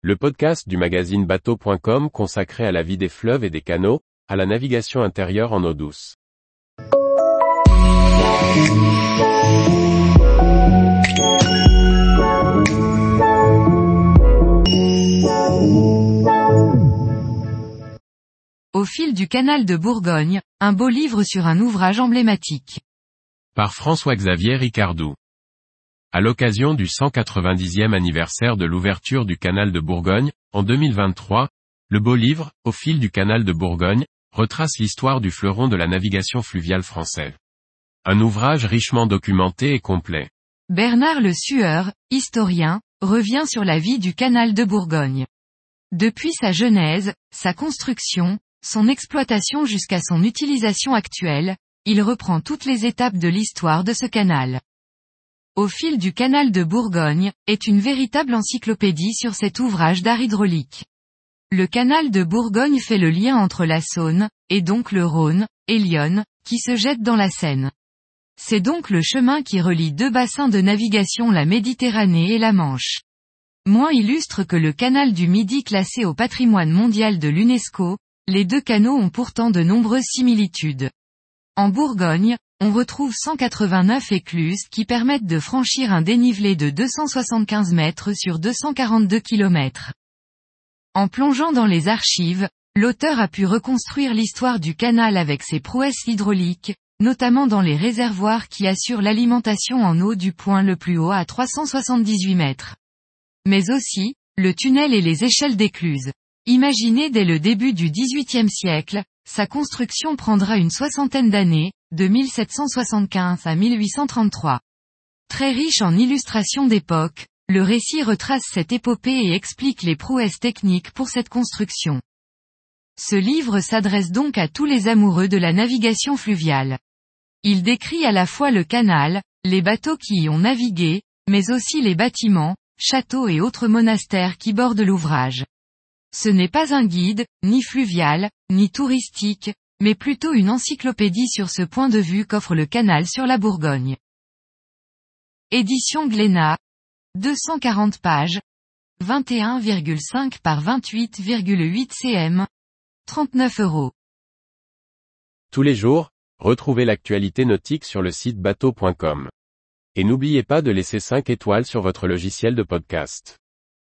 le podcast du magazine bateau.com consacré à la vie des fleuves et des canaux, à la navigation intérieure en eau douce. Au fil du canal de Bourgogne, un beau livre sur un ouvrage emblématique. Par François-Xavier Ricardou. À l'occasion du 190e anniversaire de l'ouverture du canal de Bourgogne, en 2023, le beau livre, Au fil du canal de Bourgogne, retrace l'histoire du fleuron de la navigation fluviale française. Un ouvrage richement documenté et complet. Bernard Le Sueur, historien, revient sur la vie du canal de Bourgogne. Depuis sa genèse, sa construction, son exploitation jusqu'à son utilisation actuelle, il reprend toutes les étapes de l'histoire de ce canal. Au fil du canal de Bourgogne, est une véritable encyclopédie sur cet ouvrage d'art hydraulique. Le canal de Bourgogne fait le lien entre la Saône, et donc le Rhône, et l'Yonne, qui se jette dans la Seine. C'est donc le chemin qui relie deux bassins de navigation la Méditerranée et la Manche. Moins illustre que le canal du Midi classé au patrimoine mondial de l'UNESCO, les deux canaux ont pourtant de nombreuses similitudes. En Bourgogne, on retrouve 189 écluses qui permettent de franchir un dénivelé de 275 mètres sur 242 km. En plongeant dans les archives, l'auteur a pu reconstruire l'histoire du canal avec ses prouesses hydrauliques, notamment dans les réservoirs qui assurent l'alimentation en eau du point le plus haut à 378 mètres. Mais aussi, le tunnel et les échelles d'écluses. Imaginé dès le début du XVIIIe siècle, sa construction prendra une soixantaine d'années, de 1775 à 1833. Très riche en illustrations d'époque, le récit retrace cette épopée et explique les prouesses techniques pour cette construction. Ce livre s'adresse donc à tous les amoureux de la navigation fluviale. Il décrit à la fois le canal, les bateaux qui y ont navigué, mais aussi les bâtiments, châteaux et autres monastères qui bordent l'ouvrage. Ce n'est pas un guide, ni fluvial, ni touristique, mais plutôt une encyclopédie sur ce point de vue qu'offre le canal sur la Bourgogne. Édition Glénat. 240 pages. 21,5 par 28,8 cm. 39 euros. Tous les jours, retrouvez l'actualité nautique sur le site bateau.com. Et n'oubliez pas de laisser 5 étoiles sur votre logiciel de podcast.